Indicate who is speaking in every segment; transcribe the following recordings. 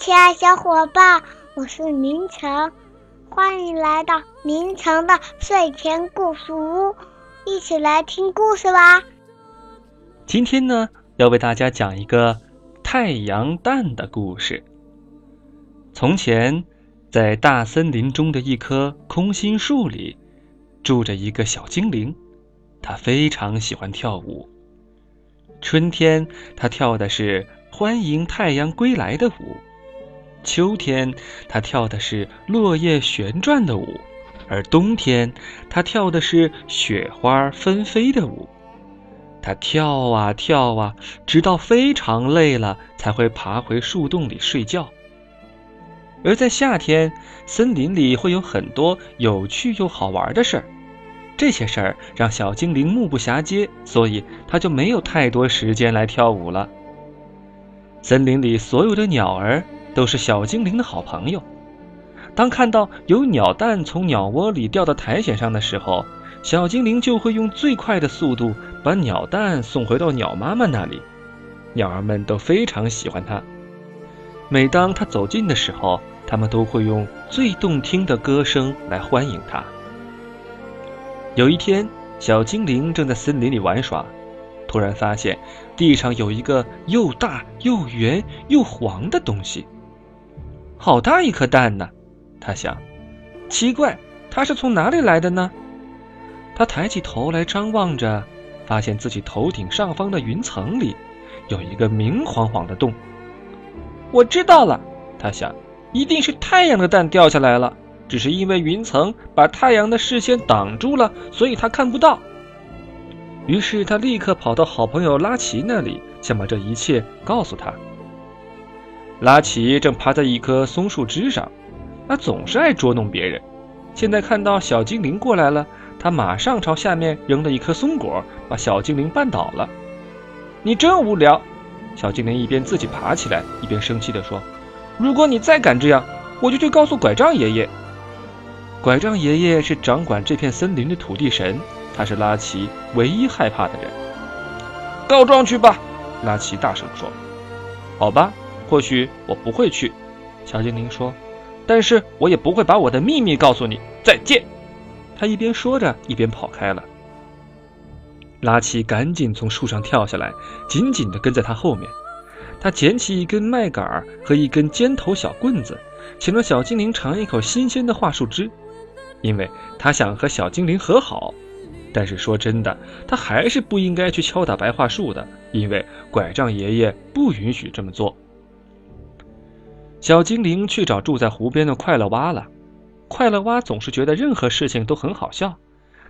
Speaker 1: 亲爱小伙伴，我是明成，欢迎来到明成的睡前故事屋，一起来听故事吧。
Speaker 2: 今天呢，要为大家讲一个太阳蛋的故事。从前，在大森林中的一棵空心树里，住着一个小精灵，他非常喜欢跳舞。春天，他跳的是欢迎太阳归来的舞；秋天，他跳的是落叶旋转的舞；而冬天，他跳的是雪花纷飞的舞。他跳啊跳啊，直到非常累了，才会爬回树洞里睡觉。而在夏天，森林里会有很多有趣又好玩的事儿。这些事儿让小精灵目不暇接，所以他就没有太多时间来跳舞了。森林里所有的鸟儿都是小精灵的好朋友。当看到有鸟蛋从鸟窝里掉到苔藓上的时候，小精灵就会用最快的速度把鸟蛋送回到鸟妈妈那里。鸟儿们都非常喜欢它。每当它走近的时候，它们都会用最动听的歌声来欢迎它。有一天，小精灵正在森林里玩耍，突然发现地上有一个又大又圆又黄的东西。好大一颗蛋呢！他想，奇怪，它是从哪里来的呢？他抬起头来张望着，发现自己头顶上方的云层里有一个明晃晃的洞。我知道了，他想，一定是太阳的蛋掉下来了。只是因为云层把太阳的视线挡住了，所以他看不到。于是他立刻跑到好朋友拉奇那里，想把这一切告诉他。拉奇正趴在一棵松树枝上，他总是爱捉弄别人。现在看到小精灵过来了，他马上朝下面扔了一颗松果，把小精灵绊倒了。你真无聊！小精灵一边自己爬起来，一边生气地说：“如果你再敢这样，我就去告诉拐杖爷爷。”拐杖爷爷是掌管这片森林的土地神，他是拉奇唯一害怕的人。告状去吧，拉奇大声说。好吧，或许我不会去，小精灵说，但是我也不会把我的秘密告诉你。再见。他一边说着，一边跑开了。拉奇赶紧从树上跳下来，紧紧地跟在他后面。他捡起一根麦秆和一根尖头小棍子，请了小精灵尝一口新鲜的桦树汁。因为他想和小精灵和好，但是说真的，他还是不应该去敲打白桦树的，因为拐杖爷爷不允许这么做。小精灵去找住在湖边的快乐蛙了。快乐蛙总是觉得任何事情都很好笑，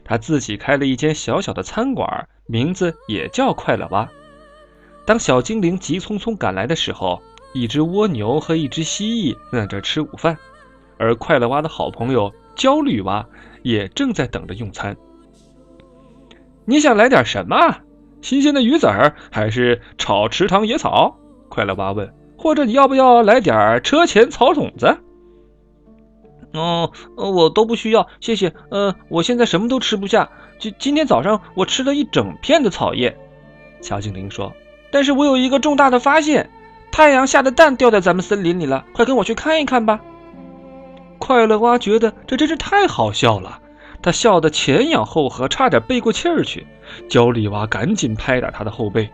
Speaker 2: 他自己开了一间小小的餐馆，名字也叫快乐蛙。当小精灵急匆匆赶来的时候，一只蜗牛和一只蜥蜴正在这吃午饭，而快乐蛙的好朋友。焦虑蛙也正在等着用餐。你想来点什么？新鲜的鱼籽儿，还是炒池塘野草？快乐蛙问。或者你要不要来点车前草种子？哦，我都不需要，谢谢。呃，我现在什么都吃不下。今今天早上我吃了一整片的草叶。小精灵说。但是我有一个重大的发现，太阳下的蛋掉在咱们森林里了，快跟我去看一看吧。快乐蛙觉得这真是太好笑了，他笑得前仰后合，差点背过气儿去。焦虑蛙赶紧拍打他的后背。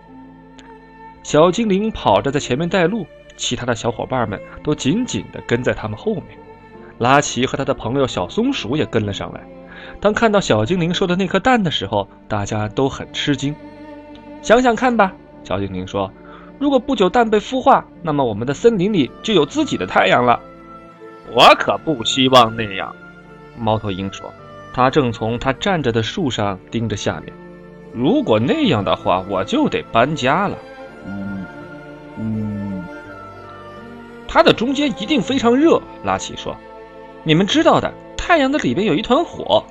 Speaker 2: 小精灵跑着在前面带路，其他的小伙伴们都紧紧地跟在他们后面。拉奇和他的朋友小松鼠也跟了上来。当看到小精灵说的那颗蛋的时候，大家都很吃惊。想想看吧，小精灵说：“如果不久蛋被孵化，那么我们的森林里就有自己的太阳了。”
Speaker 3: 我可不希望那样，
Speaker 2: 猫头鹰说。他正从他站着的树上盯着下面。如果那样的话，我就得搬家了。它的中间一定非常热。拉奇说：“你们知道的，太阳的里边有一团火。”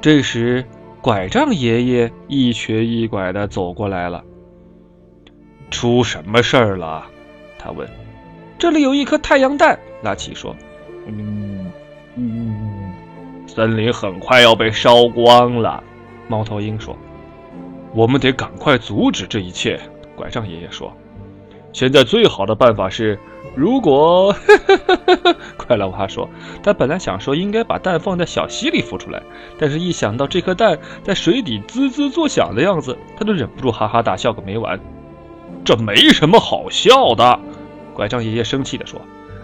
Speaker 2: 这时，拐杖爷爷一瘸一拐的走过来了。出什么事儿了？他问。这里有一颗太阳蛋，拉奇说：“嗯
Speaker 3: 嗯，森林很快要被烧光了。”
Speaker 2: 猫头鹰说：“我们得赶快阻止这一切。”拐杖爷爷说：“
Speaker 3: 现在最好的办法是，如果……
Speaker 2: 快乐蛙说，他本来想说应该把蛋放在小溪里孵出来，但是一想到这颗蛋在水底滋滋作响的样子，他就忍不住哈哈大笑个没完。
Speaker 3: 这没什么好笑的，
Speaker 2: 拐杖爷爷生气地说：“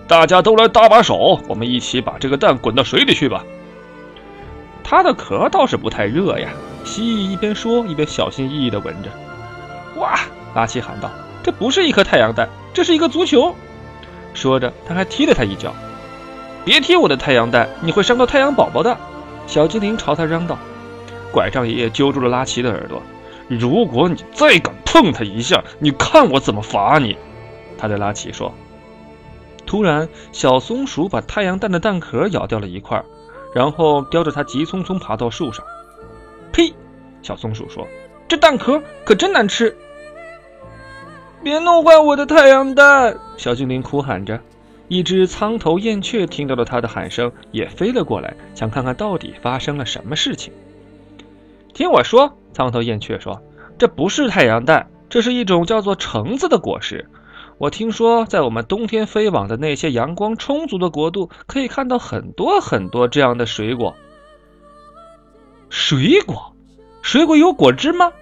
Speaker 3: 大家都来搭把手，我们一起把这个蛋滚到水里去吧。”
Speaker 2: 它的壳倒是不太热呀。蜥蜴一边说一边小心翼翼地闻着。哇！拉奇喊道：“这不是一颗太阳蛋，这是一个足球。”说着，他还踢了他一脚。“别踢我的太阳蛋，你会伤到太阳宝宝的！”小精灵朝他嚷道。拐杖爷爷揪住了拉奇的耳朵：“
Speaker 3: 如果你再敢碰他一下，你看我怎么罚你！”
Speaker 2: 他对拉奇说。突然，小松鼠把太阳蛋的蛋壳咬掉了一块，然后叼着它急匆匆爬到树上。呸！小松鼠说：“这蛋壳可真难吃。”别弄坏我的太阳蛋！小精灵哭喊着。一只苍头燕雀听到了他的喊声，也飞了过来，想看看到底发生了什么事情。听我说，苍头燕雀说：“这不是太阳蛋，这是一种叫做橙子的果实。我听说，在我们冬天飞往的那些阳光充足的国度，可以看到很多很多这样的水果。”水果，水果有果汁吗？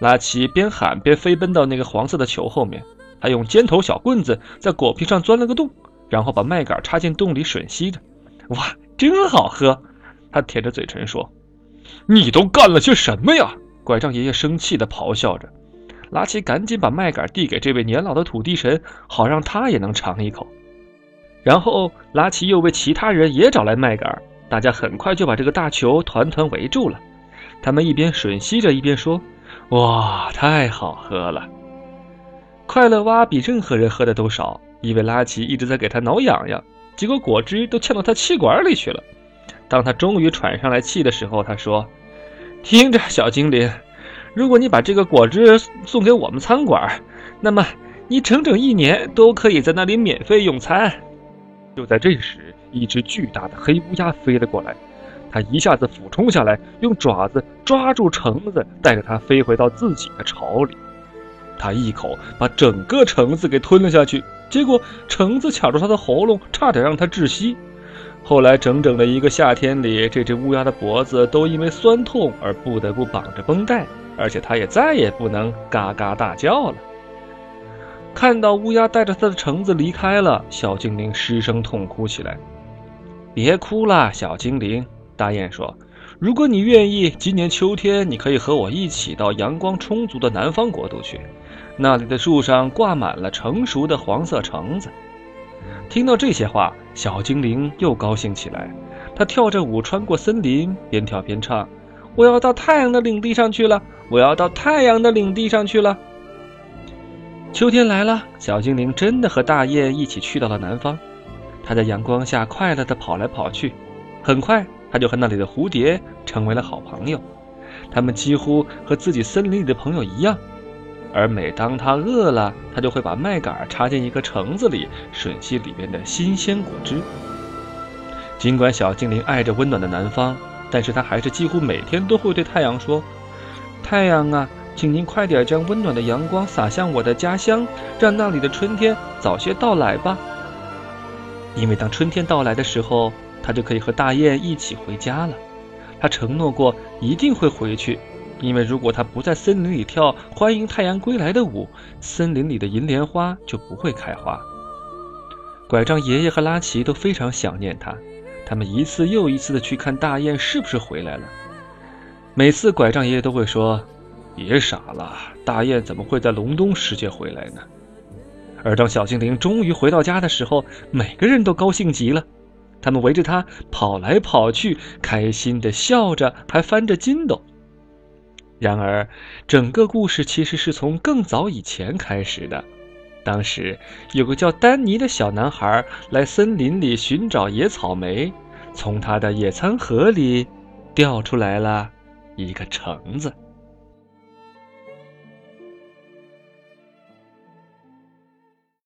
Speaker 2: 拉奇边喊边飞奔到那个黄色的球后面，他用尖头小棍子在果皮上钻了个洞，然后把麦秆插进洞里吮吸着。哇，真好喝！他舔着嘴唇说：“
Speaker 3: 你都干了些什么呀？”
Speaker 2: 拐杖爷爷生气地咆哮着。拉奇赶紧把麦秆递给这位年老的土地神，好让他也能尝一口。然后拉奇又为其他人也找来麦秆。大家很快就把这个大球团团围住了。他们一边吮吸着，一边说：“哇，太好喝了！”快乐蛙比任何人喝的都少，因为拉奇一直在给他挠痒痒，结果果汁都呛到他气管里去了。当他终于喘上来气的时候，他说：“听着，小精灵，如果你把这个果汁送给我们餐馆，那么你整整一年都可以在那里免费用餐。”就在这时。一只巨大的黑乌鸦飞了过来，他一下子俯冲下来，用爪子抓住橙子，带着它飞回到自己的巢里。他一口把整个橙子给吞了下去，结果橙子卡住他的喉咙，差点让他窒息。后来整整的一个夏天里，这只乌鸦的脖子都因为酸痛而不得不绑着绷带，而且它也再也不能嘎嘎大叫了。看到乌鸦带着它的橙子离开了，小精灵失声痛哭起来。别哭了，小精灵。大雁说：“如果你愿意，今年秋天你可以和我一起到阳光充足的南方国度去，那里的树上挂满了成熟的黄色橙子。”听到这些话，小精灵又高兴起来。他跳着舞穿过森林，边跳边唱：“我要到太阳的领地上去了，我要到太阳的领地上去了。”秋天来了，小精灵真的和大雁一起去到了南方。他在阳光下快乐地跑来跑去，很快他就和那里的蝴蝶成为了好朋友。他们几乎和自己森林里的朋友一样。而每当他饿了，他就会把麦秆插进一个橙子里，吮吸里面的新鲜果汁。尽管小精灵爱着温暖的南方，但是他还是几乎每天都会对太阳说：“太阳啊，请您快点将温暖的阳光洒向我的家乡，让那里的春天早些到来吧。”因为当春天到来的时候，他就可以和大雁一起回家了。他承诺过一定会回去，因为如果他不在森林里跳欢迎太阳归来的舞，森林里的银莲花就不会开花。拐杖爷爷和拉奇都非常想念他，他们一次又一次的去看大雁是不是回来了。每次拐杖爷爷都会说：“别傻了，大雁怎么会在隆冬时节回来呢？”而当小精灵终于回到家的时候，每个人都高兴极了，他们围着他跑来跑去，开心的笑着，还翻着筋斗。然而，整个故事其实是从更早以前开始的。当时有个叫丹尼的小男孩来森林里寻找野草莓，从他的野餐盒里掉出来了一个橙子。